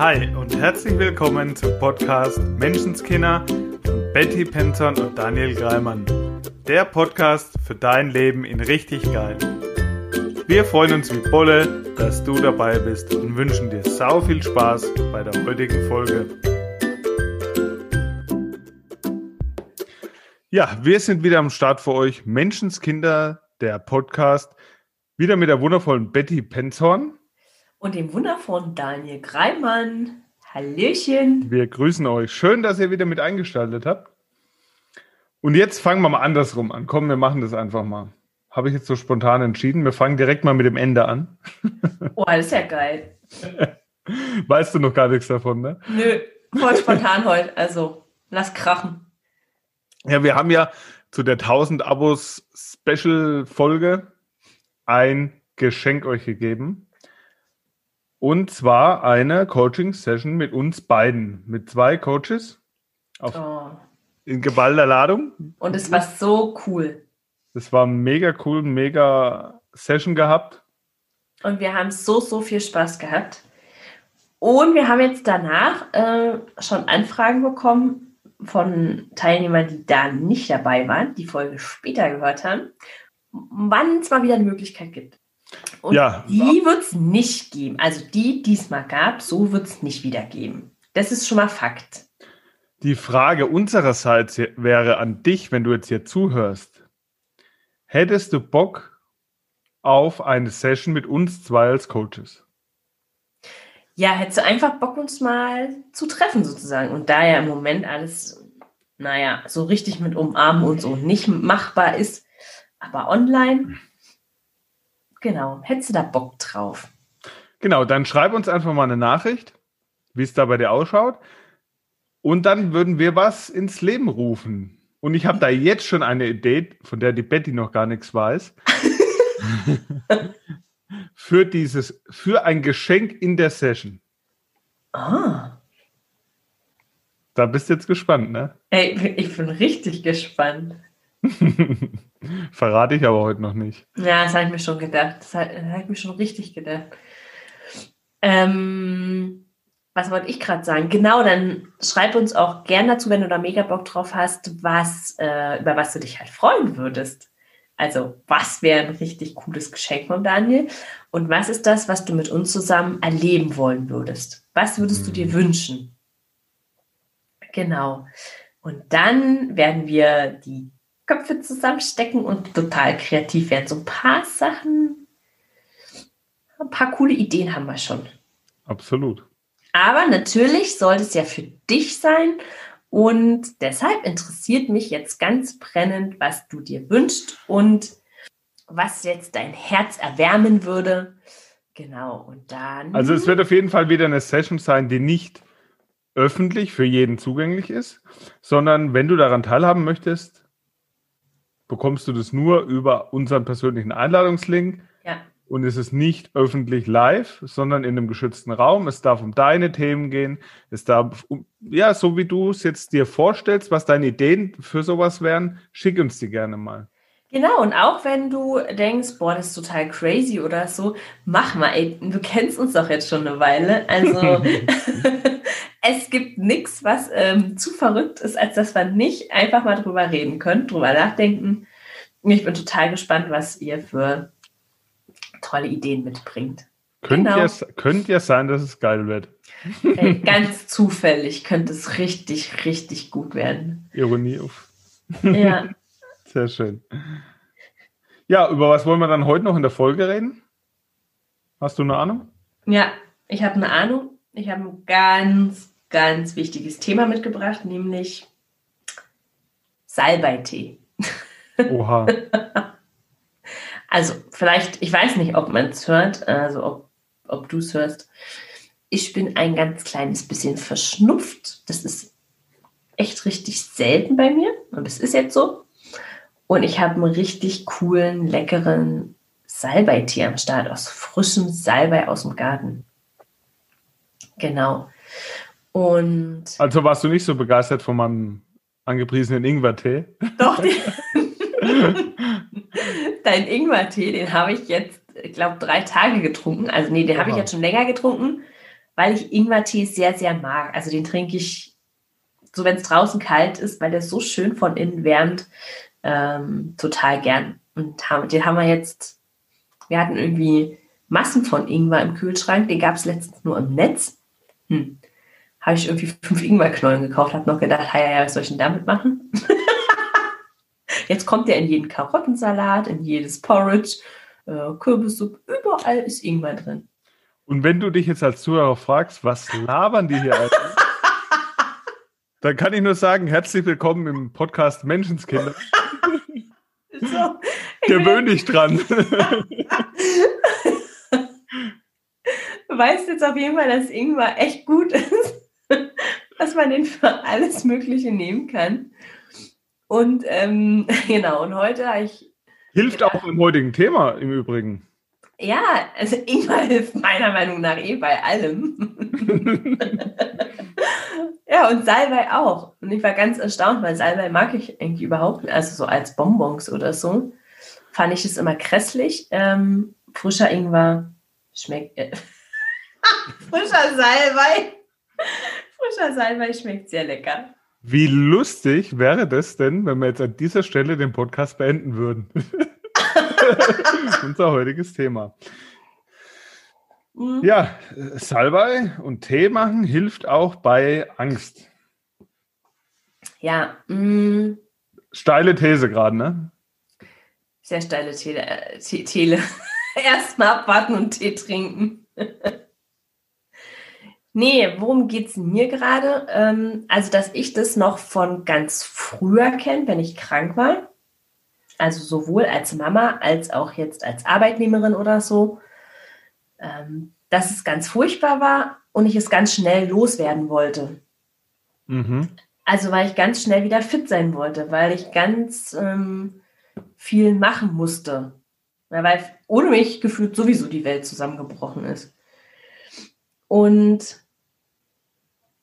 Hi und herzlich willkommen zum Podcast Menschenskinder von Betty Penton und Daniel Greimann. Der Podcast für dein Leben in richtig geil. Wir freuen uns wie Bolle, dass du dabei bist und wünschen dir sau viel Spaß bei der heutigen Folge. Ja, wir sind wieder am Start für euch. Menschenskinder, der Podcast. Wieder mit der wundervollen Betty Penzorn. Und dem wundervollen Daniel Greimann. Hallöchen. Wir grüßen euch. Schön, dass ihr wieder mit eingeschaltet habt. Und jetzt fangen wir mal andersrum an. Komm, wir machen das einfach mal. Habe ich jetzt so spontan entschieden. Wir fangen direkt mal mit dem Ende an. Oh, das ist ja geil. Weißt du noch gar nichts davon, ne? Nö, voll spontan heute. Also, lass krachen. Ja, wir haben ja zu der 1000 Abos Special Folge ein Geschenk euch gegeben. Und zwar eine Coaching-Session mit uns beiden, mit zwei Coaches auf, Oh. in geballter Ladung. Und es war so cool. Das war mega cool, mega Session gehabt. Und wir haben so, so viel Spaß gehabt. Und wir haben jetzt danach äh, schon Anfragen bekommen von Teilnehmern, die da nicht dabei waren, die Folge später gehört haben, wann es mal wieder eine Möglichkeit gibt. Und Ja. die wird es nicht geben. Also die, die es mal gab, so wird es nicht wieder geben. Das ist schon mal Fakt. Die Frage unsererseits wäre an dich, wenn du jetzt hier zuhörst. Hättest du Bock auf eine Session mit uns zwei als Coaches? Ja, hättest du einfach Bock, uns mal zu treffen sozusagen. Und da ja im Moment alles, naja, so richtig mit Umarmen und so nicht machbar ist, aber online, genau, hättest du da Bock drauf. Genau, dann schreib uns einfach mal eine Nachricht, wie es da bei dir ausschaut. Und dann würden wir was ins Leben rufen. Und ich habe da jetzt schon eine Idee, von der die Betty noch gar nichts weiß. für dieses, für ein Geschenk in der Session. Ah, Da bist du jetzt gespannt, ne? ey, ich bin richtig gespannt. Verrate ich aber heute noch nicht. Ja, das habe ich mir schon gedacht. Das habe hab ich mir schon richtig gedacht. Ähm, was wollte ich gerade sagen? Genau, dann schreib uns auch gern dazu, wenn du da mega Bock drauf hast, was, äh, über was du dich halt freuen würdest. Also, was wäre ein richtig cooles Geschenk von Daniel? Und was ist das, was du mit uns zusammen erleben wollen würdest? Was würdest du dir wünschen? Genau. Und dann werden wir die Köpfe zusammenstecken und total kreativ werden. So ein paar Sachen, ein paar coole Ideen haben wir schon. Absolut. Aber natürlich sollte es ja für dich sein. Und deshalb interessiert mich jetzt ganz brennend, was du dir wünschst und was jetzt dein Herz erwärmen würde. Genau, und dann. Also es wird auf jeden Fall wieder eine Session sein, die nicht öffentlich für jeden zugänglich ist, sondern wenn du daran teilhaben möchtest, bekommst du das nur über unseren persönlichen Einladungslink ja, und es ist nicht öffentlich live, sondern in einem geschützten Raum. Es darf um deine Themen gehen. Es darf, um, ja, so wie du es jetzt dir vorstellst, was deine Ideen für sowas wären, schick uns die gerne mal. Genau. Und auch wenn du denkst, boah, das ist total crazy oder so, mach mal, ey, du kennst uns doch jetzt schon eine Weile. Also es gibt nichts, was ähm, zu verrückt ist, als dass wir nicht einfach mal drüber reden können, drüber nachdenken. Ich bin total gespannt, was ihr für tolle Ideen mitbringt. Könnte Genau. ja, könnte ja sein, dass es geil wird. Ey, ganz zufällig könnte es richtig, richtig gut werden. Ironie auf. Ja. Sehr schön. Ja, über was wollen wir dann heute noch in der Folge reden? Hast du eine Ahnung? Ja, ich habe eine Ahnung. Ich habe ein ganz, ganz wichtiges Thema mitgebracht, nämlich Salbeitee. Oha. Also vielleicht, ich weiß nicht, ob man es hört, also ob, ob du es hörst. Ich bin ein ganz kleines bisschen verschnupft. Das ist echt richtig selten bei mir, aber es ist jetzt so. Und ich habe einen richtig coolen, leckeren Salbeitee am Start aus frischem Salbei aus dem Garten. Genau. Und Also warst du nicht so begeistert von meinem angepriesenen Ingwertee? doch, dein Ingwertee, den habe ich jetzt, ich glaube, drei Tage getrunken. Also nee, den habe ich jetzt schon länger getrunken, weil ich Ingwertee sehr, sehr mag. Also den trinke ich so, wenn es draußen kalt ist, weil der so schön von innen wärmt, ähm, total gern. Und haben, den haben wir jetzt, wir hatten irgendwie Massen von Ingwer im Kühlschrank, den gab es letztens nur im Netz. Hm. Habe ich irgendwie fünf Ingwerknollen gekauft, habe noch gedacht, ja, ja, was soll ich denn damit machen? Jetzt kommt der in jeden Karottensalat, in jedes Porridge, äh, Kürbissuppe, überall ist Ingwer drin. Und wenn du dich jetzt als Zuhörer fragst, was labern die hier eigentlich? dann kann ich nur sagen, herzlich willkommen im Podcast Menschenskinder. So, Gewöhn dich dran. du weißt jetzt auf jeden Fall, dass Ingwer echt gut ist, dass man den für alles Mögliche nehmen kann. Und ähm, genau, und heute habe ich. Hilft gedacht, auch im heutigen Thema im Übrigen. Ja, also Ingwer hilft meiner Meinung nach eh bei allem. ja, und Salbei auch. Und ich war ganz erstaunt, weil Salbei mag ich eigentlich überhaupt nicht. Also so als Bonbons oder so. Fand ich es immer grässlich. Ähm, frischer Ingwer schmeckt. Äh, frischer Salbei. Frischer Salbei schmeckt sehr lecker. Wie lustig wäre das denn, wenn wir jetzt an dieser Stelle den Podcast beenden würden? Unser heutiges Thema. Mhm. Ja, Salbei und Tee machen hilft auch bei Angst. Ja. Mh. Steile These gerade, ne? Sehr steile Thele. Äh, Thele. Erstmal abwarten und Tee trinken. Nee, worum geht es mir gerade? Ähm, also, dass ich das noch von ganz früher kenne, wenn ich krank war. Also sowohl als Mama als auch jetzt als Arbeitnehmerin oder so. Ähm, dass es ganz furchtbar war und ich es ganz schnell loswerden wollte. Mhm. Also, weil ich ganz schnell wieder fit sein wollte, weil ich ganz ähm, viel machen musste. Ja, weil ohne mich gefühlt sowieso die Welt zusammengebrochen ist. Und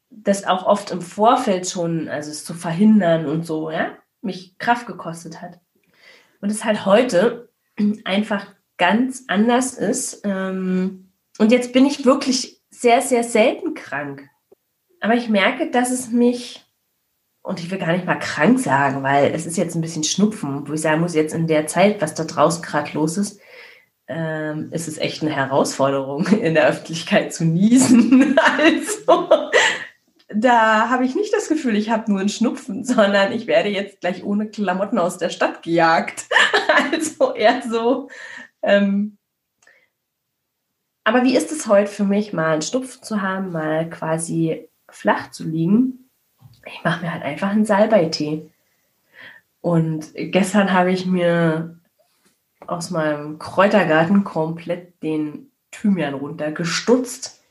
das auch oft im Vorfeld schon, also es zu verhindern und so, ja, mich Kraft gekostet hat. Und es halt heute einfach ganz anders ist. Ähm, und jetzt bin ich wirklich sehr, sehr selten krank. Aber ich merke, dass es mich, und ich will gar nicht mal krank sagen, weil es ist jetzt ein bisschen Schnupfen, wo ich sagen muss, jetzt in der Zeit, was da draußen gerade los ist, ähm, ist es echt eine Herausforderung, in der Öffentlichkeit zu niesen. Also, da habe ich nicht das Gefühl, ich habe nur einen Schnupfen, sondern ich werde jetzt gleich ohne Klamotten aus der Stadt gejagt. also eher so. Ähm, aber wie ist es heute für mich, mal einen Schnupfen zu haben, mal quasi flach zu liegen? Ich mache mir halt einfach einen Salbeitee. Und gestern habe ich mir aus meinem Kräutergarten komplett den Thymian runtergestutzt,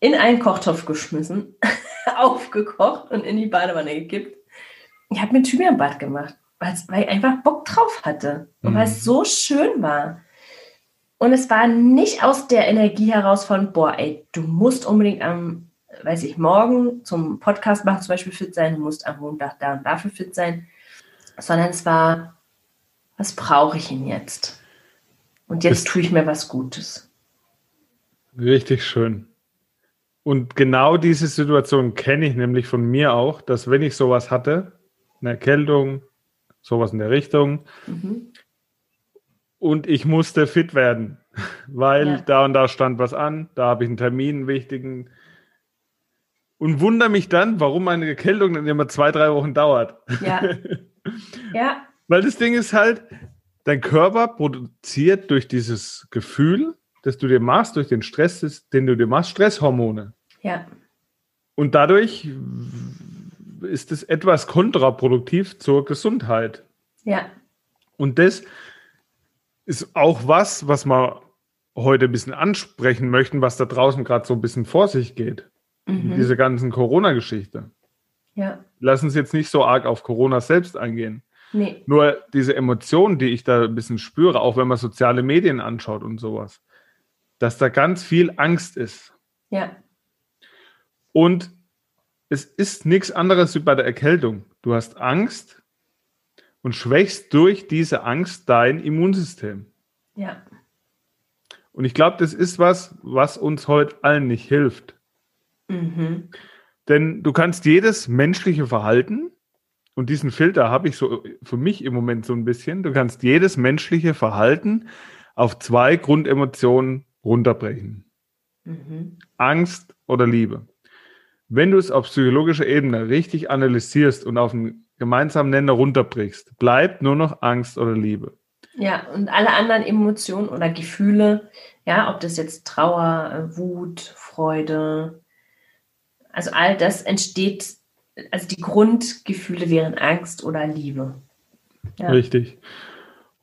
in einen Kochtopf geschmissen, aufgekocht und in die Badewanne gekippt. Ich habe mir Thymianbad gemacht, weil ich einfach Bock drauf hatte und mhm. weil es so schön war. Und es war nicht aus der Energie heraus von, boah, ey, du musst unbedingt am, weiß ich, morgen zum Podcast machen zum Beispiel fit sein, du musst am Montag da und dafür fit sein, sondern es war, was brauche ich denn jetzt? Und jetzt tue ich mir was Gutes. Richtig schön. Und genau diese Situation kenne ich nämlich von mir auch, dass wenn ich sowas hatte, eine Erkältung, sowas in der Richtung, mhm. Und ich musste fit werden, weil ja. da und da stand was an, da habe ich einen Termin, einen wichtigen, und wundere mich dann, warum meine Erkältung dann immer zwei, drei Wochen dauert. Ja. ja. Weil das Ding ist halt, dein Körper produziert durch dieses Gefühl, das du dir machst, durch den Stress, den du dir machst, Stresshormone. Ja. Und dadurch ist es etwas kontraproduktiv zur Gesundheit. Ja. Und das ist auch was, was wir heute ein bisschen ansprechen möchten, was da draußen gerade so ein bisschen vor sich geht. Mhm. Diese ganzen Corona-Geschichte. Ja. Lass uns jetzt nicht so arg auf Corona selbst eingehen. Nee. Nur diese Emotionen, die ich da ein bisschen spüre, auch wenn man soziale Medien anschaut und sowas, dass da ganz viel Angst ist. Ja. Und es ist nichts anderes wie bei der Erkältung. Du hast Angst und schwächst durch diese Angst dein Immunsystem. Ja. Und ich glaube, das ist was, was uns heute allen nicht hilft. Mhm. Denn du kannst jedes menschliche Verhalten, und diesen Filter habe ich so für mich im Moment so ein bisschen, du kannst jedes menschliche Verhalten auf zwei Grundemotionen runterbrechen. Mhm. Angst oder Liebe. Wenn du es auf psychologischer Ebene richtig analysierst und auf einen gemeinsamen Nenner runterbrichst, bleibt nur noch Angst oder Liebe. Ja, und alle anderen Emotionen oder Gefühle, ja, ob das jetzt Trauer, äh, Wut, Freude, also all das entsteht, also die Grundgefühle wären Angst oder Liebe. Ja. Richtig.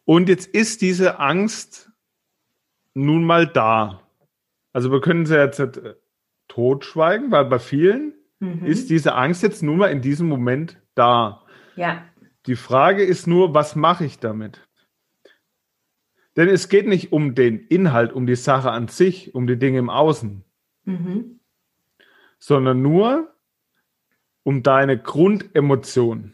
Und jetzt ist diese Angst nun mal da. Also wir können sie jetzt äh, totschweigen, weil bei vielen mhm. ist diese Angst jetzt nun mal in diesem Moment da. Ja. Die Frage ist nur, was mache ich damit? Denn es geht nicht um den Inhalt, um die Sache an sich, um die Dinge im Außen, mhm. sondern nur um deine Grundemotion.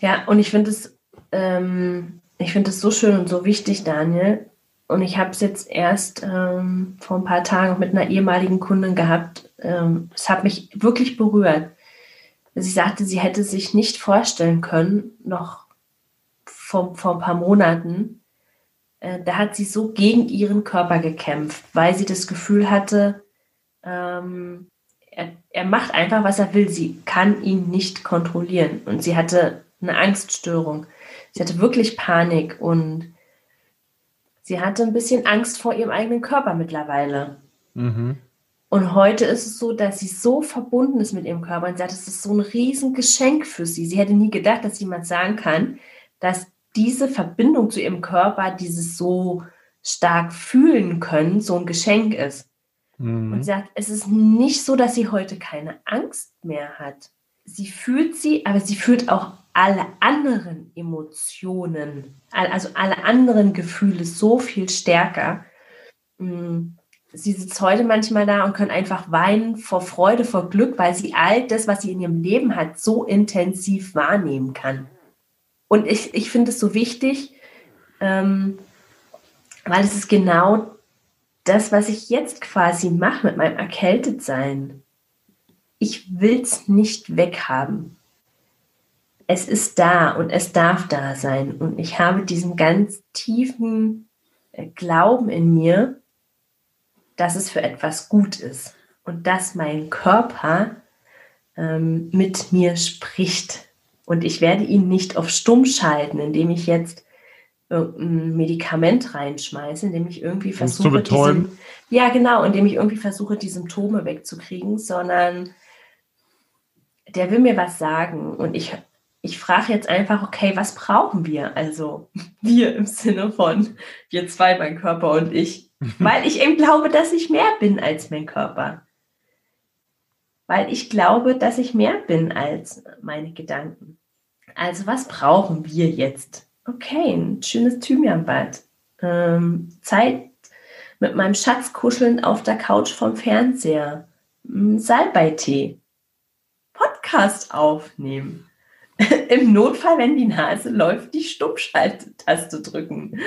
Ja, und ich finde es, ähm, ich finde es so schön und so wichtig, Daniel. Und ich habe es jetzt erst ähm, vor ein paar Tagen mit einer ehemaligen Kundin gehabt. Ähm, es hat mich wirklich berührt. Sie sagte, sie hätte sich nicht vorstellen können, noch vor, vor ein paar Monaten, äh, da hat sie so gegen ihren Körper gekämpft, weil sie das Gefühl hatte, ähm, er, er macht einfach, was er will. Sie kann ihn nicht kontrollieren. Und sie hatte eine Angststörung. Sie hatte wirklich Panik und sie hatte ein bisschen Angst vor ihrem eigenen Körper mittlerweile. Mhm. Und heute ist es so, dass sie so verbunden ist mit ihrem Körper und sagt, es ist so ein Riesengeschenk für sie. Sie hätte nie gedacht, dass jemand sagen kann, dass diese Verbindung zu ihrem Körper, dieses so stark fühlen können, so ein Geschenk ist. Mhm. Und sagt, es ist nicht so, dass sie heute keine Angst mehr hat. Sie fühlt sie, aber sie fühlt auch alle anderen Emotionen, also alle anderen Gefühle so viel stärker. Mm, sie sitzt heute manchmal da und kann einfach weinen vor Freude, vor Glück, weil sie all das, was sie in ihrem Leben hat, so intensiv wahrnehmen kann. Und ich, ich finde es so wichtig, ähm, weil es ist genau das, was ich jetzt quasi mache mit meinem Erkältetsein. Ich will es nicht weghaben. Es ist da und es darf da sein. Und ich habe diesen ganz tiefen äh, Glauben in mir, dass es für etwas gut ist und dass mein Körper ähm, mit mir spricht. Und ich werde ihn nicht auf stumm schalten, indem ich jetzt irgendein Medikament reinschmeiße, indem ich irgendwie versuche, diese, ja genau, indem ich irgendwie versuche, die Symptome wegzukriegen, sondern der will mir was sagen. Und ich, ich frage jetzt einfach, okay, was brauchen wir? Also wir im Sinne von wir zwei, mein Körper und ich, weil ich eben glaube, dass ich mehr bin als mein Körper weil ich glaube, dass ich mehr bin als meine Gedanken. Also was brauchen wir jetzt? Okay, ein schönes Thymianbad. Ähm, Zeit mit meinem Schatz kuscheln auf der Couch vom Fernseher. Hm, Salbeitee. Podcast aufnehmen. Im Notfall, wenn die Nase läuft, die Stummschalttaste drücken.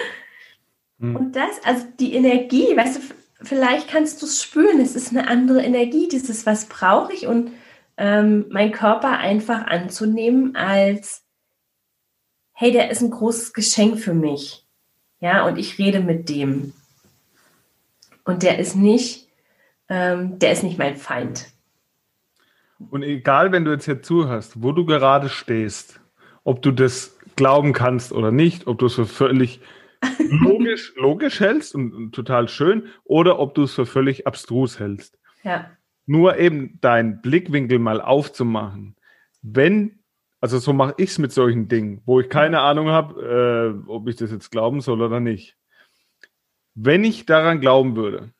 Hm. Und das, also die Energie, weißt du, vielleicht kannst du es spüren, es ist eine andere Energie, dieses, was brauche ich und ähm, mein Körper einfach anzunehmen als, hey, der ist ein großes Geschenk für mich. Ja, und ich rede mit dem. Und der ist nicht, ähm, der ist nicht mein Feind. Und egal, wenn du jetzt hier zuhörst, wo du gerade stehst, ob du das glauben kannst oder nicht, ob du es für völlig logisch, logisch hältst und, und, total schön oder ob du es für völlig abstrus hältst. Ja. Nur eben deinen Blickwinkel mal aufzumachen. Wenn, also so mache ich es mit solchen Dingen, wo ich keine Ahnung habe, äh, ob ich das jetzt glauben soll oder nicht. Wenn ich daran glauben würde,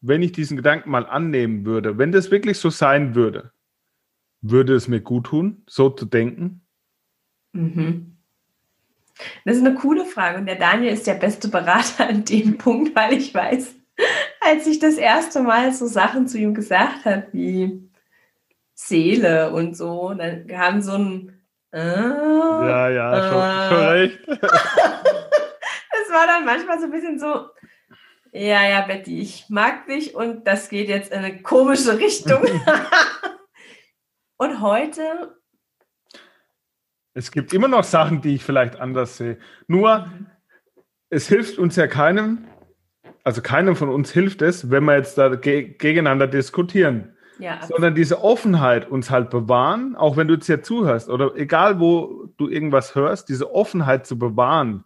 wenn ich diesen Gedanken mal annehmen würde, wenn das wirklich so sein würde, würde es mir gut tun, so zu denken? Mhm. Das ist eine coole Frage und der Daniel ist der beste Berater an dem Punkt, weil ich weiß, als ich das erste Mal so Sachen zu ihm gesagt habe, wie Seele und so, dann kam so ein äh, Ja, ja, äh, schon, schon recht. das es war dann manchmal so ein bisschen so, ja, ja, Betty, ich mag dich und das geht jetzt in eine komische Richtung. und heute. Es gibt immer noch Sachen, die ich vielleicht anders sehe. Nur, es hilft uns ja keinem, also keinem von uns hilft es, wenn wir jetzt da ge gegeneinander diskutieren. Ja, sondern diese Offenheit uns halt bewahren, auch wenn du jetzt hier zuhörst oder egal wo du irgendwas hörst, diese Offenheit zu bewahren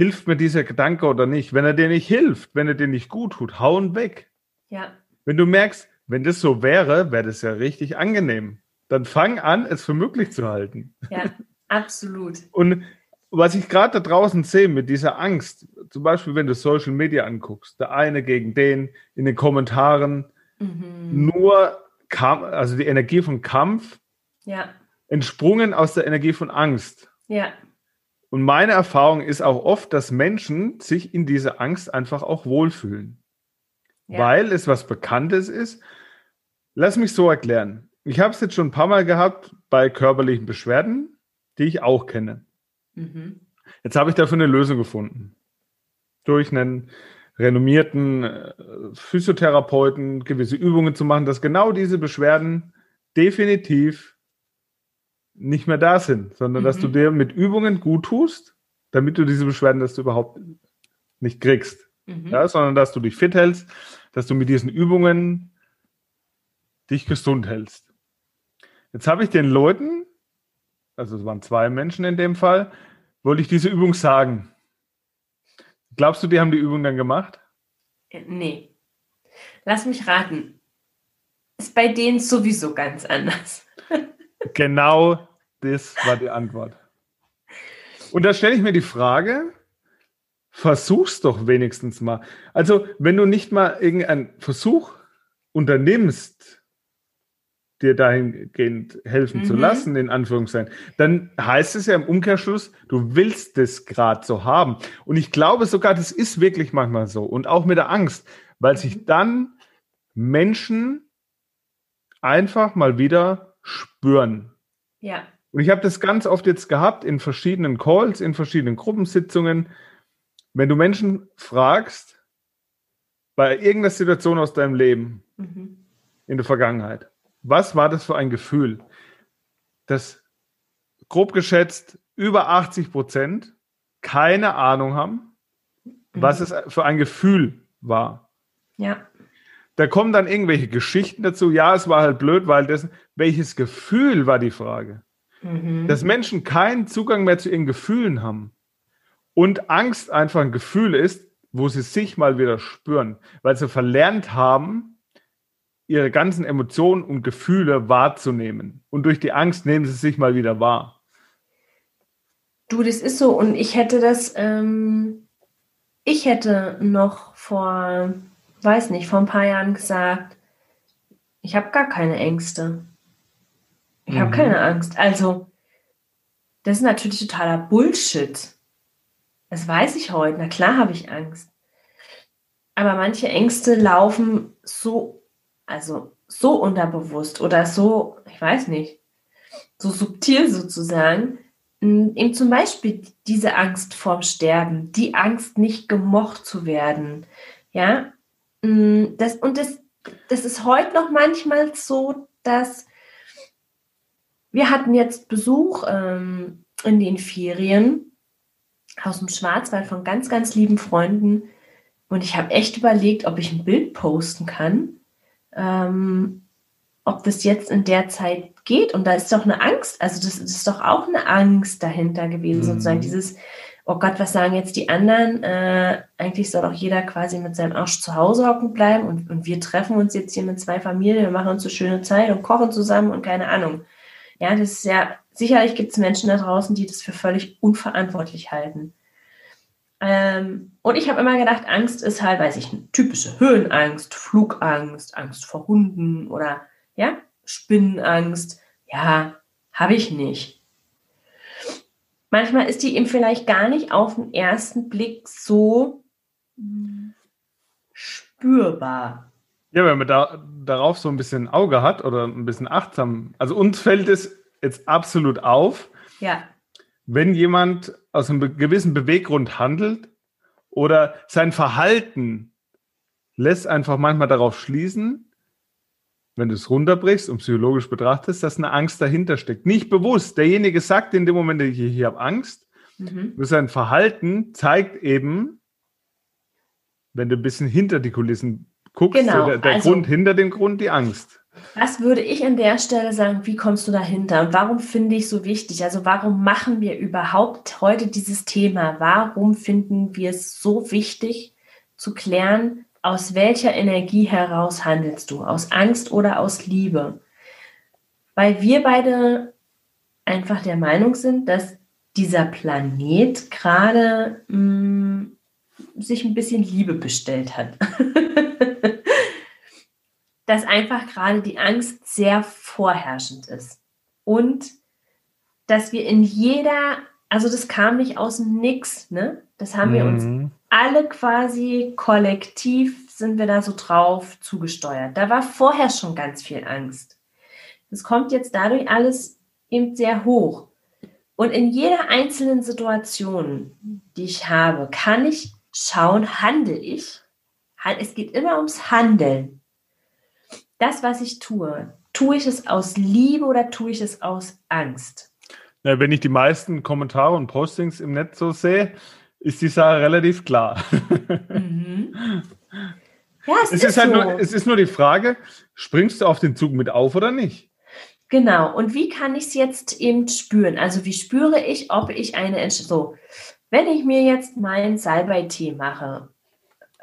hilft mir dieser Gedanke oder nicht? Wenn er dir nicht hilft, wenn er dir nicht gut tut, hauen weg. Ja. Wenn du merkst, wenn das so wäre, wäre das ja richtig angenehm. Dann fang an, es für möglich zu halten. Ja, absolut. Und was ich gerade da draußen sehe mit dieser Angst, zum Beispiel, wenn du Social Media anguckst, der eine gegen den, in den Kommentaren, mhm. nur Kampf, also die Energie von Kampf, ja. entsprungen aus der Energie von Angst. Ja. Und meine Erfahrung ist auch oft, dass Menschen sich in dieser Angst einfach auch wohlfühlen. Ja. Weil es was Bekanntes ist. Lass mich so erklären. Ich habe es jetzt schon ein paar Mal gehabt bei körperlichen Beschwerden, die ich auch kenne. Mhm. Jetzt habe ich dafür eine Lösung gefunden. Durch einen renommierten äh, Physiotherapeuten gewisse Übungen zu machen, dass genau diese Beschwerden definitiv nicht mehr da sind, sondern mhm. dass du mhm. dir mit Übungen gut tust, damit du diese Beschwerden, dass du überhaupt nicht kriegst. Mhm. Ja, sondern dass du dich fit hältst, dass du mit diesen Übungen dich gesund hältst. Jetzt habe ich den Leuten, also es waren zwei Menschen in dem Fall, wollte ich diese Übung sagen. Glaubst du, die haben die Übung dann gemacht? Äh, nee. Lass mich raten. Ist bei denen sowieso ganz anders. genau das war die Antwort. Und da stelle ich mir die Frage, versuch's doch wenigstens mal. Also, wenn du nicht mal irgendeinen Versuch unternimmst, dir dahingehend helfen mhm. zu lassen, in Anführungszeichen, dann heißt es ja im Umkehrschluss, du willst es gerade so haben. Und ich glaube sogar, das ist wirklich manchmal so. Und auch mit der Angst, weil sich mhm. dann Menschen einfach mal wieder spüren. Ja. Und ich habe das ganz oft jetzt gehabt in verschiedenen Calls, in verschiedenen Gruppensitzungen. Wenn du Menschen fragst, bei irgendeiner Situation aus deinem Leben mhm. in der Vergangenheit, was war das für ein Gefühl? Das grob geschätzt über 80 Prozent keine Ahnung haben, mhm. was es für ein Gefühl war. Ja. Da kommen dann irgendwelche Geschichten dazu. Ja, es war halt blöd, weil das, welches Gefühl war die Frage? Mhm. Dass Menschen keinen Zugang mehr zu ihren Gefühlen haben. Und Angst einfach ein Gefühl ist, wo sie sich mal wieder spüren, weil sie verlernt haben, ihre ganzen Emotionen und Gefühle wahrzunehmen. Und durch die Angst nehmen sie sich mal wieder wahr. Du, das ist so. Und ich hätte das, ähm, ich hätte noch vor, weiß nicht, vor ein paar Jahren gesagt, ich habe gar keine Ängste. Ich mhm. habe keine Angst. Also, das ist natürlich totaler Bullshit. Das weiß ich heute. Na klar habe ich Angst. Aber manche Ängste laufen so, also so unterbewusst oder so, ich weiß nicht, so subtil sozusagen. Eben zum Beispiel diese Angst vorm Sterben, die Angst, nicht gemocht zu werden. Ja, das, und das, das ist heute noch manchmal so, dass wir hatten jetzt Besuch ähm, in den Ferien aus dem Schwarzwald von ganz, ganz lieben Freunden. Und ich habe echt überlegt, ob ich ein Bild posten kann, ähm, ob das jetzt in der Zeit geht. Und da ist doch eine Angst, also das, das ist doch auch eine Angst dahinter gewesen, mhm. sozusagen dieses, oh Gott, was sagen jetzt die anderen? Äh, eigentlich soll doch jeder quasi mit seinem Arsch zu Hause hocken bleiben und, und wir treffen uns jetzt hier mit zwei Familien, wir machen uns eine schöne Zeit und kochen zusammen und keine Ahnung. Ja, das ist ja, sicherlich gibt es Menschen da draußen, die das für völlig unverantwortlich halten. Ähm, und ich habe immer gedacht, Angst ist halt, weiß ich, eine typische Höhenangst, Flugangst, Angst vor Hunden oder ja, Spinnenangst. Ja, habe ich nicht. Manchmal ist die eben vielleicht gar nicht auf den ersten Blick so spürbar. Ja, wenn man da, darauf so ein bisschen Auge hat oder ein bisschen achtsam, also uns fällt es jetzt absolut auf, ja. wenn jemand aus einem gewissen Beweggrund handelt oder sein Verhalten lässt einfach manchmal darauf schließen, wenn du es runterbrichst und psychologisch betrachtest, dass eine Angst dahinter steckt. Nicht bewusst. Derjenige sagt in dem Moment, ich, ich habe Angst. Mhm. Nur sein Verhalten zeigt eben, wenn du ein bisschen hinter die Kulissen guckst, genau. der, der also, Grund hinter dem Grund, die Angst. Was würde ich an der Stelle sagen, wie kommst du dahinter und warum finde ich so wichtig? Also warum machen wir überhaupt heute dieses Thema? Warum finden wir es so wichtig zu klären, aus welcher Energie heraus handelst du? Aus Angst oder aus Liebe? Weil wir beide einfach der Meinung sind, dass dieser Planet gerade mm, sich ein bisschen Liebe bestellt hat. dass einfach gerade die Angst sehr vorherrschend ist. Und dass wir in jeder, also das kam nicht aus dem Nix, ne? Das haben mhm. wir uns mhm. alle quasi kollektiv sind wir da so drauf zugesteuert. Da war vorher schon ganz viel Angst. Das kommt jetzt dadurch alles eben sehr hoch. Und in jeder einzelnen Situation, die ich habe, kann ich schauen, handle ich. Es geht immer ums Handeln das, was ich tue, tue ich es aus Liebe oder tue ich es aus Angst? Ja, wenn ich die meisten Kommentare und Postings im Netz so sehe, ist die Sache relativ klar. Mhm. Ja, es, es ist, ist halt so. nur, es ist nur die Frage, springst du auf den Zug mit auf oder nicht? Genau. Und wie kann ich es jetzt eben spüren? Also wie spüre ich, ob ich eine so, wenn ich mir jetzt meinen Salbei-Tee mache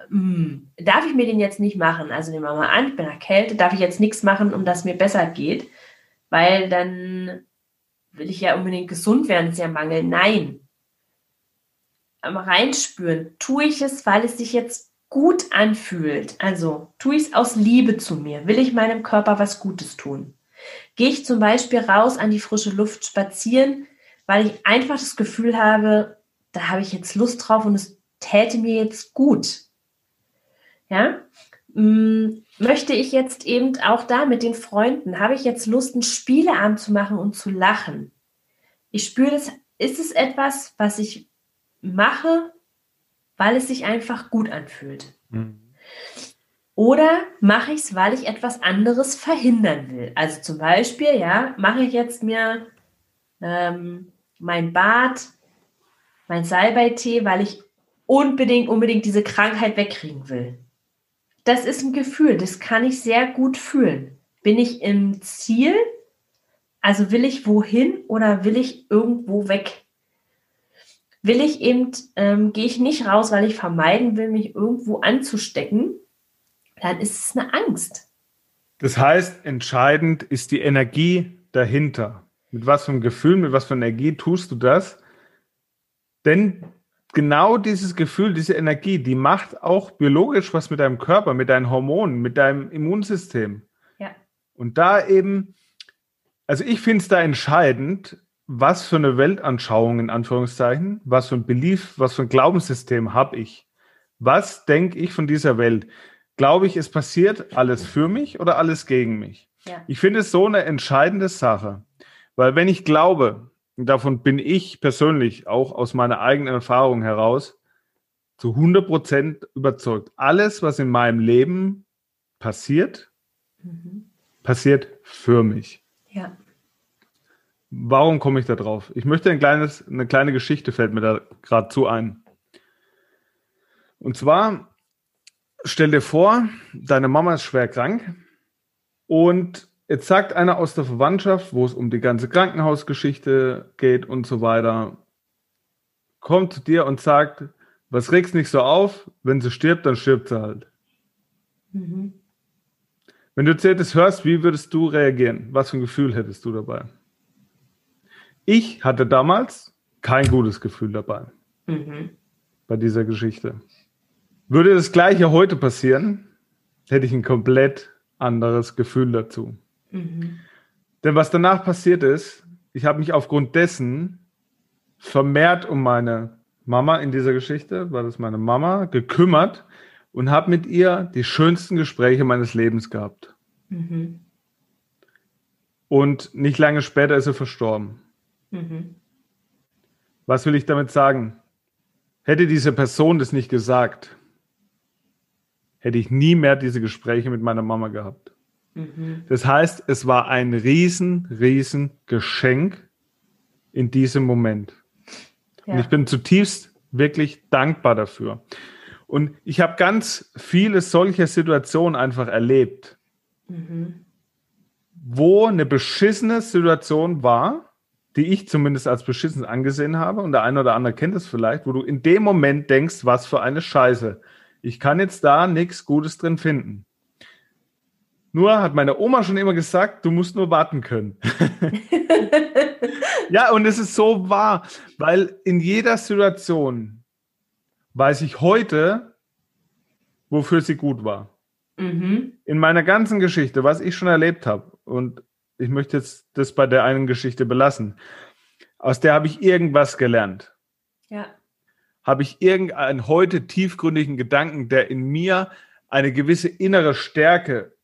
hm, darf ich mir den jetzt nicht machen? Also nehmen wir mal an, ich bin erkältet, darf ich jetzt nichts machen, um dass mir besser geht? Weil dann will ich ja unbedingt gesund werden, ist ja Mangel. Nein. Am reinspüren, tue ich es, weil es sich jetzt gut anfühlt. Also tue ich es aus Liebe zu mir. Will ich meinem Körper was Gutes tun? Gehe ich zum Beispiel raus an die frische Luft spazieren, weil ich einfach das Gefühl habe, da habe ich jetzt Lust drauf und es täte mir jetzt gut ja, hm, möchte ich jetzt eben auch da mit den Freunden, habe ich jetzt Lust, einen Spieleabend zu machen und zu lachen? Ich spüre das, ist es etwas, was ich mache, weil es sich einfach gut anfühlt? Mhm. Oder mache ich es, weil ich etwas anderes verhindern will? Also zum Beispiel, ja, mache ich jetzt mir ähm, mein Bad, mein Salbeitee, weil ich unbedingt, unbedingt diese Krankheit wegkriegen will das ist ein Gefühl, das kann ich sehr gut fühlen. Bin ich im Ziel? Also will ich wohin oder will ich irgendwo weg? Will ich eben, ähm, gehe ich nicht raus, weil ich vermeiden will, mich irgendwo anzustecken, dann ist es eine Angst. Das heißt, entscheidend ist die Energie dahinter. Mit was für einem Gefühl, mit was für einer Energie tust du das? Denn genau dieses Gefühl, diese Energie, die macht auch biologisch was mit deinem Körper, mit deinen Hormonen, mit deinem Immunsystem. Ja. Und da eben, also ich finde es da entscheidend, was für eine Weltanschauung in Anführungszeichen, was für ein Belief, was für ein Glaubenssystem habe ich. Was denke ich von dieser Welt? Glaube ich, es passiert alles für mich oder alles gegen mich? Ja. Ich finde es so eine entscheidende Sache, weil wenn ich glaube, und davon bin ich persönlich auch aus meiner eigenen Erfahrung heraus zu 100 Prozent überzeugt. Alles, was in meinem Leben passiert, mhm. passiert für mich. Ja. Warum komme ich da drauf? Ich möchte ein kleines, eine kleine Geschichte fällt mir da gerade zu ein. Und zwar, stell dir vor, deine Mama ist schwer krank und Jetzt sagt einer aus der Verwandtschaft, wo es um die ganze Krankenhausgeschichte geht und so weiter, kommt zu dir und sagt, was regst nicht so auf, wenn sie stirbt, dann stirbt sie halt. Mhm. Wenn du jetzt das hörst, wie würdest du reagieren? Was für ein Gefühl hättest du dabei? Ich hatte damals kein gutes Gefühl dabei. Mhm. Bei dieser Geschichte. Würde das gleiche heute passieren, hätte ich ein komplett anderes Gefühl dazu. Mhm. Denn was danach passiert ist, ich habe mich aufgrund dessen vermehrt um meine Mama in dieser Geschichte, war das meine Mama, gekümmert und habe mit ihr die schönsten Gespräche meines Lebens gehabt. Mhm. Und nicht lange später ist sie verstorben. Mhm. Was will ich damit sagen? Hätte diese Person das nicht gesagt, hätte ich nie mehr diese Gespräche mit meiner Mama gehabt. Mhm. Das heißt, es war ein riesen, riesen Geschenk in diesem Moment. Ja. Und ich bin zutiefst wirklich dankbar dafür. Und ich habe ganz viele solcher Situationen einfach erlebt, mhm. wo eine beschissene Situation war, die ich zumindest als beschissen angesehen habe, und der eine oder andere kennt es vielleicht, wo du in dem Moment denkst, was für eine Scheiße. Ich kann jetzt da nichts Gutes drin finden. Nur hat meine Oma schon immer gesagt, du musst nur warten können. ja, und es ist so wahr, weil in jeder Situation weiß ich heute, wofür sie gut war. Mhm. In meiner ganzen Geschichte, was ich schon erlebt habe, und ich möchte jetzt das bei der einen Geschichte belassen, aus der habe ich irgendwas gelernt. Ja. Habe ich irgendeinen heute tiefgründigen Gedanken, der in mir eine gewisse innere Stärke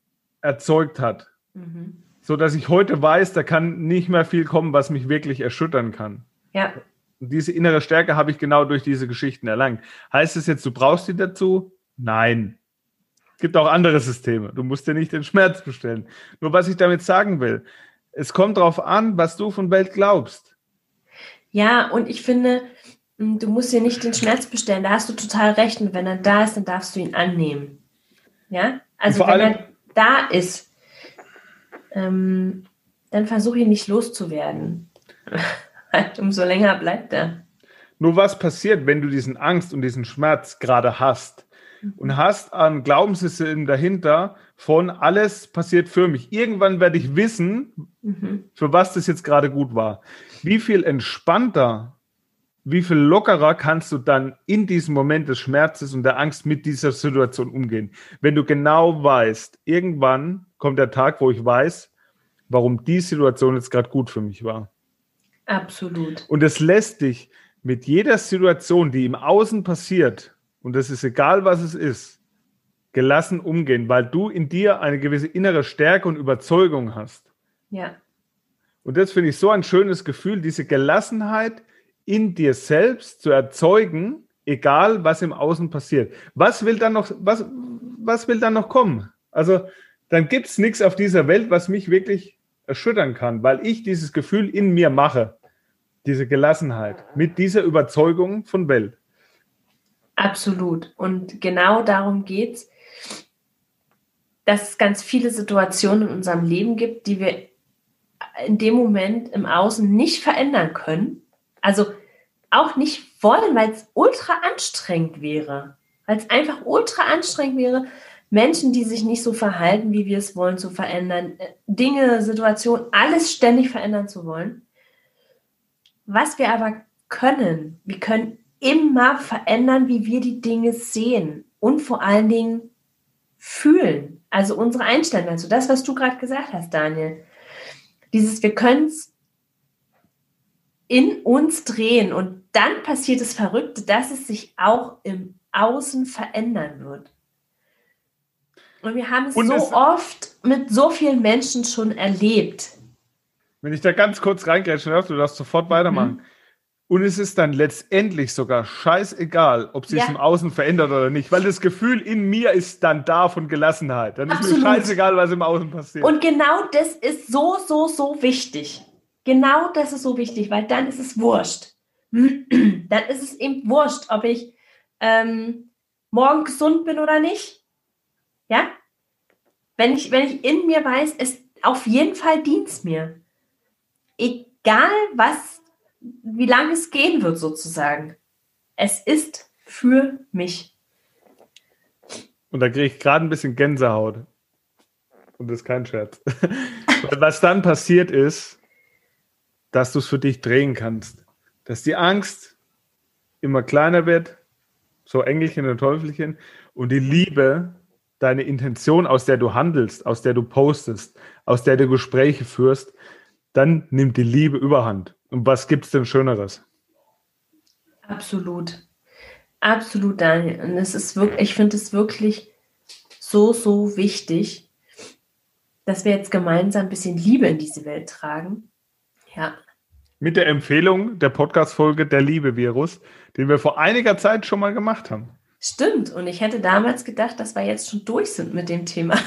erzeugt hat. Mhm. So dass ich heute weiß, da kann nicht mehr viel kommen, was mich wirklich erschüttern kann. Ja. Und diese innere Stärke habe ich genau durch diese Geschichten erlangt. Heißt es jetzt, du brauchst die dazu? Nein. Es gibt auch andere Systeme. Du musst dir nicht den Schmerz bestellen. Nur was ich damit sagen will, es kommt darauf an, was du von Welt glaubst. Ja, und ich finde, hm, du musst dir nicht den Schmerz bestellen. Da hast du total recht. Und wenn er da ist, dann darfst du ihn annehmen. Ja, also wenn er da ist, ähm, dann versuche ihn nicht loszuwerden. halt, umso länger bleibt er. Nur was passiert, wenn du diesen Angst und diesen Schmerz gerade hast mhm. und hast an Glaubenssystem dahinter von alles passiert für mich. Irgendwann werde ich wissen, mhm. für was das jetzt gerade gut war. Wie viel entspannter, wie viel lockerer kannst du dann in diesem Moment des Schmerzes und der Angst mit dieser Situation umgehen? Wenn du genau weißt, irgendwann kommt der Tag, wo ich weiß, warum die Situation jetzt gerade gut für mich war. Absolut. Und es lässt dich mit jeder Situation, die im Außen passiert, und das ist egal, was es ist, gelassen umgehen, weil du in dir eine gewisse innere Stärke und Überzeugung hast. Ja. Und das finde ich so ein schönes Gefühl, diese Gelassenheit in dir selbst zu erzeugen, egal was im Außen passiert. Was will dann noch, was, was will dann noch kommen? Also, dann gibt es nichts auf dieser Welt, was mich wirklich erschüttern kann, weil ich dieses Gefühl in mir mache, diese Gelassenheit mit dieser Überzeugung von Welt. Absolut. Und genau darum geht es, dass es ganz viele Situationen in unserem Leben gibt, die wir in dem Moment im Außen nicht verändern können. Also auch nicht wollen, weil es ultra anstrengend wäre. Weil es einfach ultra anstrengend wäre, Menschen, die sich nicht so verhalten, wie wir es wollen, zu verändern, äh, Dinge, Situationen, alles ständig verändern zu wollen. Was wir aber können, wir können immer verändern, wie wir die Dinge sehen und vor allen Dingen fühlen. Also unsere Einstellung dazu, das, was du gerade gesagt hast, Daniel. Dieses, wir können es in uns drehen und dann passiert das Verrückte, dass es sich auch im Außen verändern wird. Und wir haben es und so es, oft mit so vielen Menschen schon erlebt. Wenn ich da ganz kurz reingrätschen darf, du darfst sofort weitermachen. Mhm. Und es ist dann letztendlich sogar scheißegal, ob sich ja. im Außen verändert oder nicht, weil das Gefühl in mir ist dann da von Gelassenheit. Dann Absolut. ist mir scheißegal, was im Außen passiert. Und genau das ist so, so, so wichtig. Genau das ist so wichtig, weil dann ist es wurscht. dann ist es eben wurscht, ob ich ähm, morgen gesund bin oder nicht. Ja? Wenn ich, wenn ich in mir weiß, es auf jeden Fall dient mir. Egal was, wie lange es gehen wird, sozusagen. Es ist für mich. Und da kriege ich gerade ein bisschen Gänsehaut. Und das ist kein Scherz. was dann passiert ist, dass du es für dich drehen kannst. Dass die Angst immer kleiner wird, so Engelchen und Teufelchen, und die Liebe deine Intention, aus der du handelst, aus der du postest, aus der du Gespräche führst, dann nimmt die Liebe überhand. Und was gibt es denn Schöneres? Absolut. Absolut, Daniel. Und es ist wirklich, ich finde es wirklich so, so wichtig, dass wir jetzt gemeinsam ein bisschen Liebe in diese Welt tragen. Ja. Mit der Empfehlung der Podcast-Folge Der Liebe-Virus, den wir vor einiger Zeit schon mal gemacht haben. Stimmt. Und ich hätte damals gedacht, dass wir jetzt schon durch sind mit dem Thema.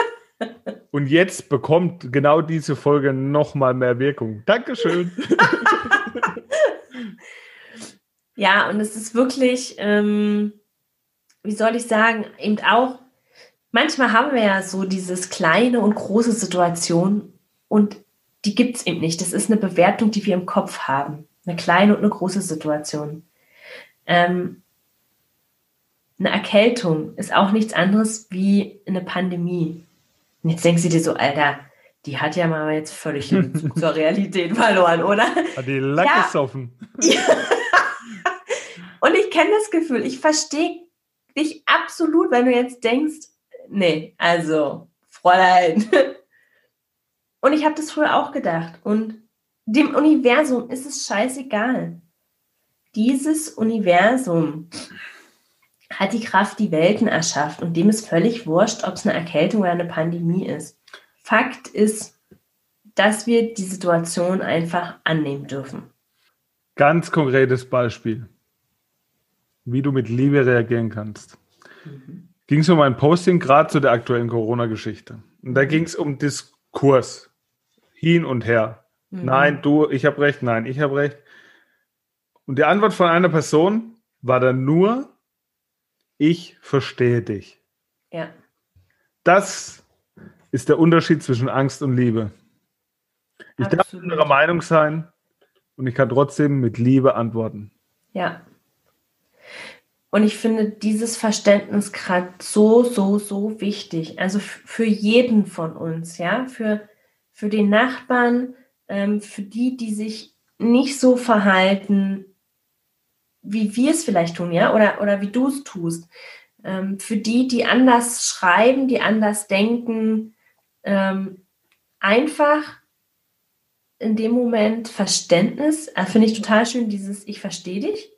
Und jetzt bekommt genau diese Folge nochmal mehr Wirkung. Dankeschön. ja, und es ist wirklich, ähm, wie soll ich sagen, eben auch, manchmal haben wir ja so dieses kleine und große Situation und die gibt es eben nicht. Das ist eine Bewertung, die wir im Kopf haben. Eine kleine und eine große Situation. Ähm, eine Erkältung ist auch nichts anderes wie eine Pandemie. Und jetzt denkst du dir so, Alter, die hat ja mal jetzt völlig den Bezug zur Realität verloren, oder? Hat die Lack ja. gesoffen. Und ich kenne das Gefühl, ich verstehe dich absolut, wenn du jetzt denkst, nee, also, Fräulein. Und ich habe das früher auch gedacht. Und dem Universum ist es scheißegal. Dieses Universum hat die Kraft, die Welten erschafft und dem ist völlig wurscht, ob es eine Erkältung oder eine Pandemie ist. Fakt ist, dass wir die Situation einfach annehmen dürfen. Ganz konkretes Beispiel, wie du mit Liebe reagieren kannst. Mhm. Ging es um ein Posting gerade zu der aktuellen Corona-Geschichte. Und da mhm. ging es um Diskurs. Hin und her. Mhm. Nein, du, ich habe recht, nein, ich habe recht. Und die Antwort von einer Person war dann nur, ich verstehe dich. Ja. Das ist der Unterschied zwischen Angst und Liebe. Ich Absolut. darf anderer Meinung sein und ich kann trotzdem mit Liebe antworten. Ja. Und ich finde dieses Verständnis gerade so, so, so wichtig. Also für jeden von uns, ja, für, für den Nachbarn, ähm, für die, die sich nicht so verhalten, wie wir es vielleicht tun, ja, oder, oder wie du es tust. Ähm, für die, die anders schreiben, die anders denken, ähm, einfach in dem Moment Verständnis, äh, finde ich total schön, dieses Ich verstehe dich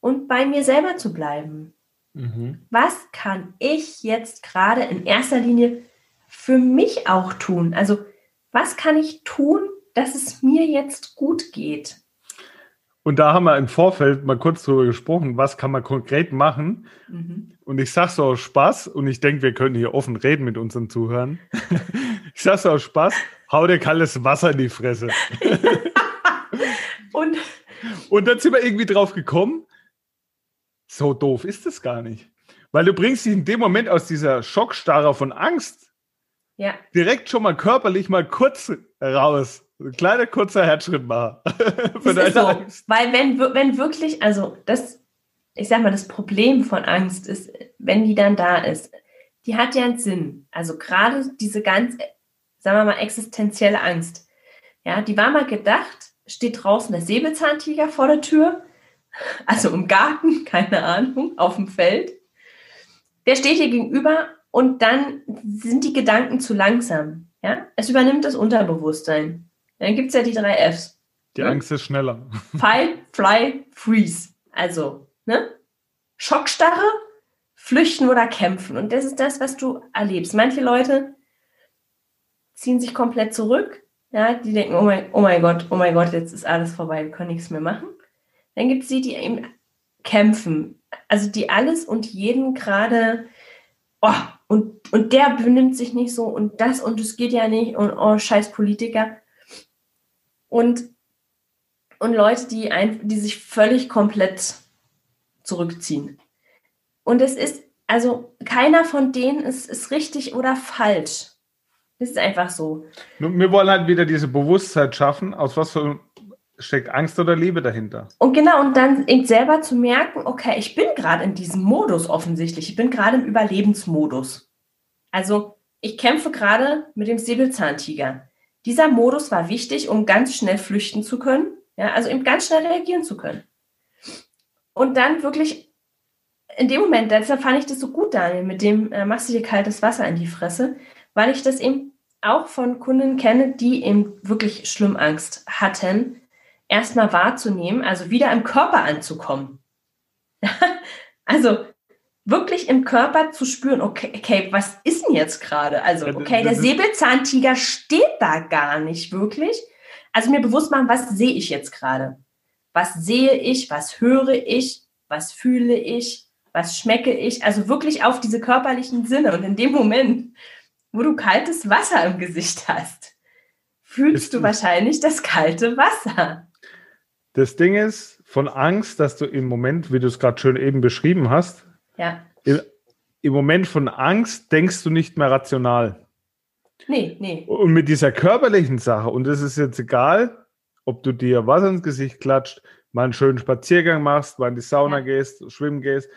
und bei mir selber zu bleiben. Mhm. Was kann ich jetzt gerade in erster Linie für mich auch tun? Also, was kann ich tun, dass es mir jetzt gut geht? Und da haben wir im Vorfeld mal kurz drüber gesprochen, was kann man konkret machen. Mhm. Und ich sage so aus Spaß, und ich denke, wir können hier offen reden mit unseren Zuhörern. ich sage so aus Spaß, hau dir kaltes Wasser in die Fresse. und, und dann sind wir irgendwie drauf gekommen, so doof ist es gar nicht. Weil du bringst dich in dem Moment aus dieser Schockstarre von Angst ja. direkt schon mal körperlich mal kurz raus. Ein kleiner kurzer Herzschritt machen. so. Weil wenn, wenn wirklich, also das, ich sag mal, das Problem von Angst ist, wenn die dann da ist, die hat ja einen Sinn. Also gerade diese ganz, sagen wir mal, existenzielle Angst. Ja, die war mal gedacht, steht draußen der Säbelzahntiger vor der Tür, also im Garten, keine Ahnung, auf dem Feld. Der steht hier gegenüber und dann sind die Gedanken zu langsam. Ja, es übernimmt das Unterbewusstsein. Dann gibt es ja die drei Fs. Die ne? Angst ist schneller. Fight, Fly, Freeze. Also, ne? Schockstarre, flüchten oder kämpfen. Und das ist das, was du erlebst. Manche Leute ziehen sich komplett zurück. Ja, die denken, oh mein, oh mein Gott, oh mein Gott, jetzt ist alles vorbei, wir können nichts mehr machen. Dann gibt es die, die eben kämpfen. Also die alles und jeden gerade, oh, und, und der benimmt sich nicht so und das und es geht ja nicht und oh, scheiß Politiker und, und Leute, die, ein, die sich völlig komplett zurückziehen. Und es ist, also keiner von denen ist, ist richtig oder falsch. Das ist einfach so. Wir wollen halt wieder diese Bewusstheit schaffen, aus was für steckt Angst oder Liebe dahinter. Und genau, und dann eben selber zu merken, okay, ich bin gerade in diesem Modus offensichtlich. Ich bin gerade im Überlebensmodus. Also ich kämpfe gerade mit dem Säbelzahntiger. Dieser Modus war wichtig, um ganz schnell flüchten zu können, ja, also eben ganz schnell reagieren zu können. Und dann wirklich in dem Moment, deshalb fand ich das so gut, Daniel, mit dem äh, machst du dir kaltes Wasser in die Fresse, weil ich das eben auch von Kunden kenne, die eben wirklich schlimm Angst hatten, erstmal wahrzunehmen, also wieder im Körper anzukommen. also wirklich im Körper zu spüren, okay, okay was ist denn jetzt gerade? Also, okay, der Säbelzahntiger steht da gar nicht wirklich. Also mir bewusst machen, was sehe ich jetzt gerade? Was sehe ich? Was höre ich? Was fühle ich? Was schmecke ich? Also wirklich auf diese körperlichen Sinne. Und in dem Moment, wo du kaltes Wasser im Gesicht hast, fühlst du wahrscheinlich das kalte Wasser. Das Ding ist, von Angst, dass du im Moment, wie du es gerade schön eben beschrieben hast, ja. im, im Moment von Angst denkst du nicht mehr rational. Nee, nee. Und mit dieser körperlichen Sache, und es ist jetzt egal, ob du dir Wasser ins Gesicht klatscht, mal einen schönen Spaziergang machst, mal in die Sauna ja. gehst, schwimmen gehst,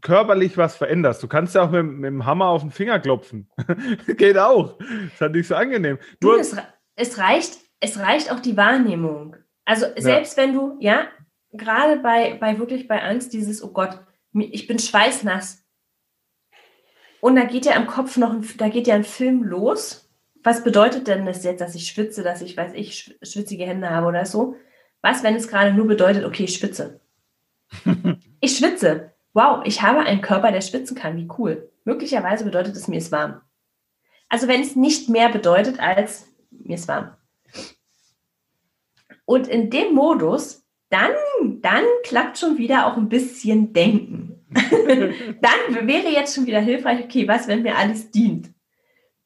körperlich was veränderst. Du kannst ja auch mit, mit dem Hammer auf den Finger klopfen. Geht auch. Das hat nicht so angenehm. Du, es, es, reicht, es reicht auch die Wahrnehmung. Also selbst ja. wenn du, ja, gerade bei, bei wirklich bei Angst, dieses, oh Gott, ich bin schweißnass. Und da geht ja im Kopf noch, ein, da geht ja ein Film los. Was bedeutet denn das jetzt, dass ich schwitze, dass ich, weiß ich, schwitzige Hände habe oder so? Was, wenn es gerade nur bedeutet, okay, ich schwitze? ich schwitze. Wow, ich habe einen Körper, der schwitzen kann. Wie cool. Möglicherweise bedeutet es, mir ist warm. Also wenn es nicht mehr bedeutet als mir ist warm. Und in dem Modus, dann, dann klappt schon wieder auch ein bisschen Denken. dann wäre jetzt schon wieder hilfreich, okay, was, wenn mir alles dient?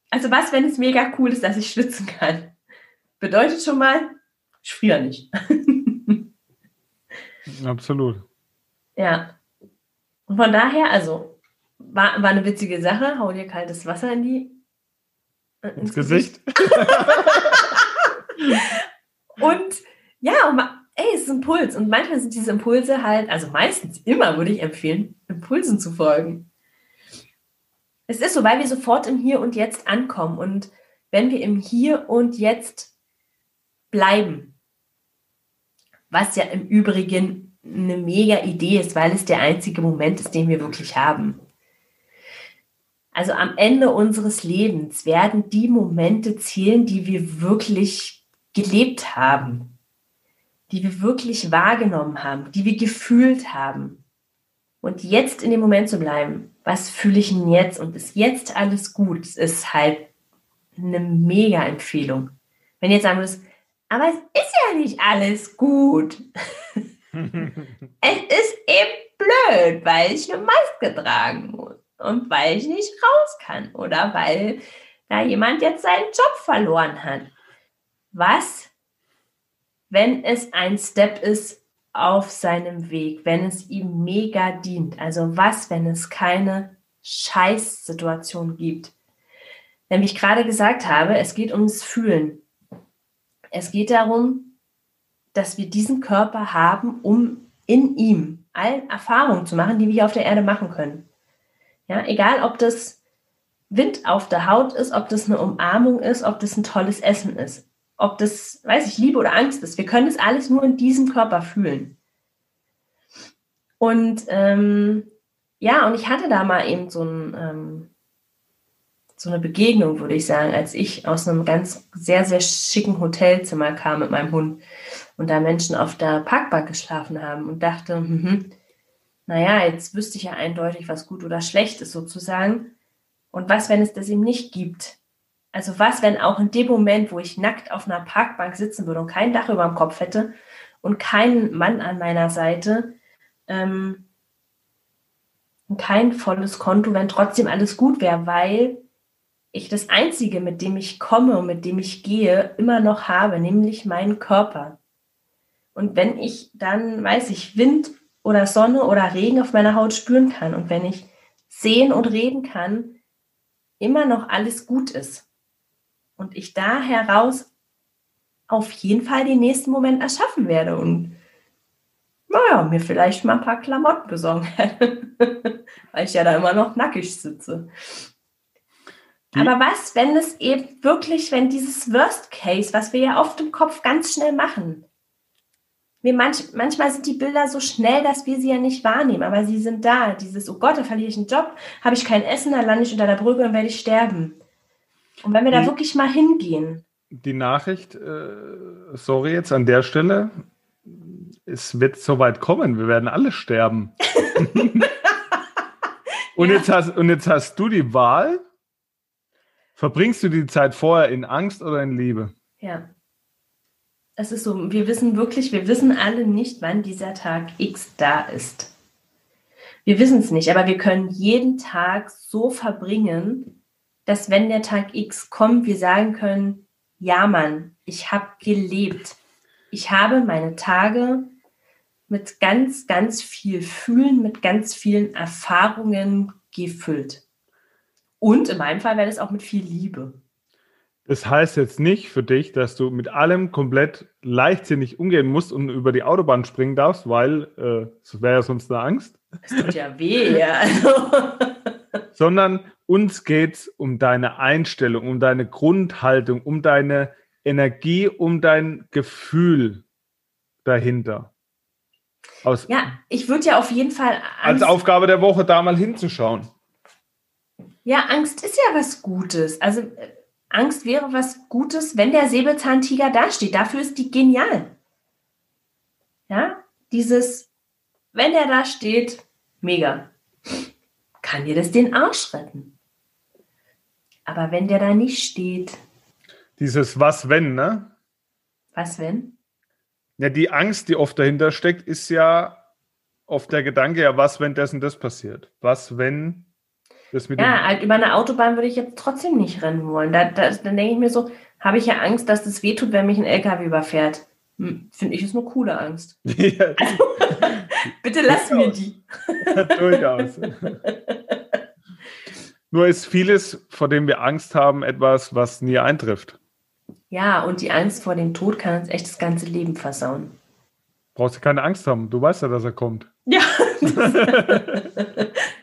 Also was, wenn es mega cool ist, dass ich schwitzen kann? Bedeutet schon mal, ich friere nicht. Absolut. Ja. Und von daher, also, war, war eine witzige Sache. Hau dir kaltes Wasser in die äh, ins, ins Gesicht. Gesicht. und ja, ey, es ist ein Impuls. Und manchmal sind diese Impulse halt, also meistens immer würde ich empfehlen, Impulsen zu folgen. Es ist so, weil wir sofort im Hier und Jetzt ankommen. Und wenn wir im Hier und Jetzt bleiben, was ja im Übrigen eine mega Idee ist, weil es der einzige Moment ist, den wir wirklich haben. Also am Ende unseres Lebens werden die Momente zählen, die wir wirklich gelebt haben die wir wirklich wahrgenommen haben, die wir gefühlt haben. Und jetzt in dem Moment zu bleiben, was fühle ich denn jetzt und ist jetzt alles gut, ist halt eine mega Empfehlung. Wenn jetzt sagen würdest, aber es ist ja nicht alles gut. es ist eben blöd, weil ich eine Maske tragen muss und weil ich nicht raus kann oder weil da jemand jetzt seinen Job verloren hat. Was wenn es ein Step ist auf seinem Weg, wenn es ihm mega dient. Also was, wenn es keine Scheißsituation gibt? Denn wie ich gerade gesagt habe, es geht ums Fühlen. Es geht darum, dass wir diesen Körper haben, um in ihm all Erfahrungen zu machen, die wir hier auf der Erde machen können. Ja, egal ob das Wind auf der Haut ist, ob das eine Umarmung ist, ob das ein tolles Essen ist ob das, weiß ich, Liebe oder Angst ist. Wir können das alles nur in diesem Körper fühlen. Und ähm, ja, und ich hatte da mal eben so, ein, ähm, so eine Begegnung, würde ich sagen, als ich aus einem ganz sehr, sehr schicken Hotelzimmer kam mit meinem Hund und da Menschen auf der Parkbank geschlafen haben und dachte, hm, naja, jetzt wüsste ich ja eindeutig, was gut oder schlecht ist sozusagen. Und was, wenn es das ihm nicht gibt? Also was, wenn auch in dem Moment, wo ich nackt auf einer Parkbank sitzen würde und kein Dach über dem Kopf hätte und keinen Mann an meiner Seite, ähm, kein volles Konto, wenn trotzdem alles gut wäre, weil ich das Einzige, mit dem ich komme und mit dem ich gehe, immer noch habe, nämlich meinen Körper. Und wenn ich dann, weiß ich, Wind oder Sonne oder Regen auf meiner Haut spüren kann und wenn ich sehen und reden kann, immer noch alles gut ist und ich da heraus auf jeden Fall den nächsten Moment erschaffen werde und naja, mir vielleicht mal ein paar Klamotten besorgen werde, weil ich ja da immer noch nackig sitze. Die Aber was, wenn es eben wirklich, wenn dieses Worst Case, was wir ja oft im Kopf ganz schnell machen, wir manch, manchmal sind die Bilder so schnell, dass wir sie ja nicht wahrnehmen, aber sie sind da. Dieses, oh Gott, da verliere ich einen Job, habe ich kein Essen, dann lande ich unter der Brücke und werde ich sterben. Und wenn wir die, da wirklich mal hingehen. Die Nachricht, äh, sorry jetzt an der Stelle, es wird soweit kommen, wir werden alle sterben. und, ja. jetzt hast, und jetzt hast du die Wahl, verbringst du die Zeit vorher in Angst oder in Liebe? Ja. Es ist so, wir wissen wirklich, wir wissen alle nicht, wann dieser Tag X da ist. Wir wissen es nicht, aber wir können jeden Tag so verbringen, dass wenn der Tag X kommt, wir sagen können, ja Mann, ich habe gelebt. Ich habe meine Tage mit ganz, ganz viel Fühlen, mit ganz vielen Erfahrungen gefüllt. Und in meinem Fall wäre das auch mit viel Liebe. Das heißt jetzt nicht für dich, dass du mit allem komplett leichtsinnig umgehen musst und über die Autobahn springen darfst, weil äh, das wäre ja sonst eine Angst. Es tut ja weh. Also. Sondern uns geht es um deine Einstellung, um deine Grundhaltung, um deine Energie, um dein Gefühl dahinter. Aus, ja, ich würde ja auf jeden Fall. Angst, als Aufgabe der Woche da mal hinzuschauen. Ja, Angst ist ja was Gutes. Also äh, Angst wäre was Gutes, wenn der Säbelzahntiger dasteht. Dafür ist die genial. Ja, dieses, wenn der da steht, mega. Kann dir das den Arsch retten. Aber wenn der da nicht steht. Dieses Was wenn, ne? Was wenn? Ja, die Angst, die oft dahinter steckt, ist ja oft der Gedanke, ja, was, wenn das und das passiert? Was, wenn das mit Ja, halt über eine Autobahn würde ich jetzt trotzdem nicht rennen wollen. Da, da, dann denke ich mir so, habe ich ja Angst, dass das wehtut, wenn mich ein LKW überfährt. Hm, Finde ich, ist eine coole Angst. Ja. bitte lass mir die. Durchaus. Nur ist vieles, vor dem wir Angst haben, etwas, was nie eintrifft. Ja, und die Angst vor dem Tod kann uns echt das ganze Leben versauen. Brauchst du keine Angst haben, du weißt ja, dass er kommt. Ja,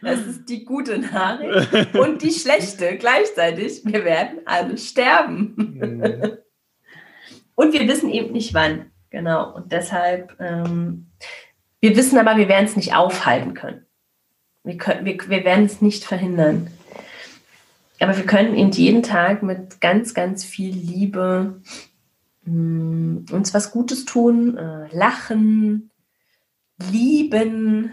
das ist die gute Nachricht und die schlechte gleichzeitig. Wir werden alle sterben. Mhm. Und wir wissen eben nicht wann. Genau. Und deshalb, ähm, wir wissen aber, wir werden es nicht aufhalten können. Wir, können wir, wir werden es nicht verhindern. Aber wir können eben jeden Tag mit ganz, ganz viel Liebe mh, mm, uns was Gutes tun, äh, lachen, lieben,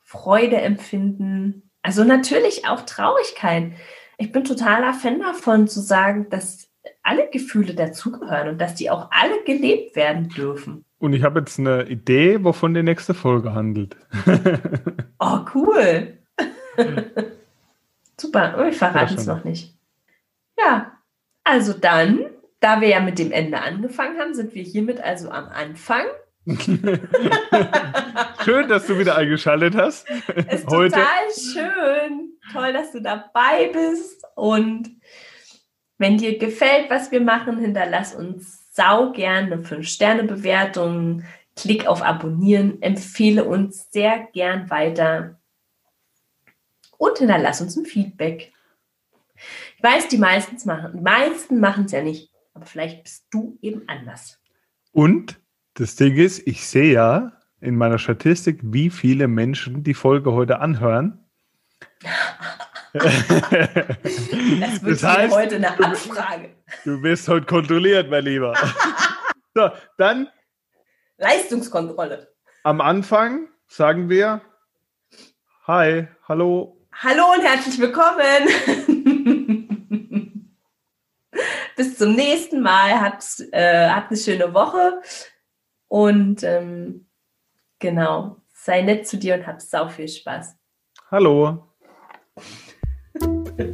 Freude empfinden. Also natürlich auch Traurigkeit. Ich bin totaler Fan davon zu sagen, dass alle Gefühle dazugehören und dass die auch alle gelebt werden dürfen. Und ich habe jetzt eine Idee, wovon die nächste Folge handelt. oh, cool. Super, ich verrate es noch nicht. Ja, also dann, da wir ja mit dem Ende angefangen haben, sind wir hiermit also am Anfang. schön, dass du wieder eingeschaltet hast. Ist Heute. total schön. Toll, dass du dabei bist. Und wenn dir gefällt, was wir machen, hinterlass uns sau gerne eine 5-Sterne-Bewertung. Klick auf Abonnieren, empfehle uns sehr gern weiter und hinterlass uns ein Feedback. Ich weiß, die meisten machen, die meisten machen es ja nicht, aber vielleicht bist du eben anders. Und das Ding ist, ich sehe ja in meiner Statistik, wie viele Menschen die Folge heute anhören. das wird das heißt, heute eine Abfrage. Du, du wirst heute kontrolliert, mein Lieber. so, dann. Leistungskontrolle. Am Anfang sagen wir Hi, hallo, Hallo und herzlich willkommen. Bis zum nächsten Mal. Habt, äh, habt eine schöne Woche. Und ähm, genau, sei nett zu dir und hab sau viel Spaß. Hallo.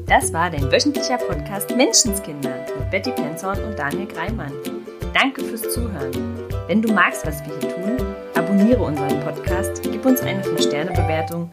Das war dein wöchentlicher Podcast Menschenskinder mit Betty Penzorn und Daniel Greimann. Danke fürs Zuhören. Wenn du magst, was wir hier tun, abonniere unseren Podcast, gib uns eine 5-Sterne-Bewertung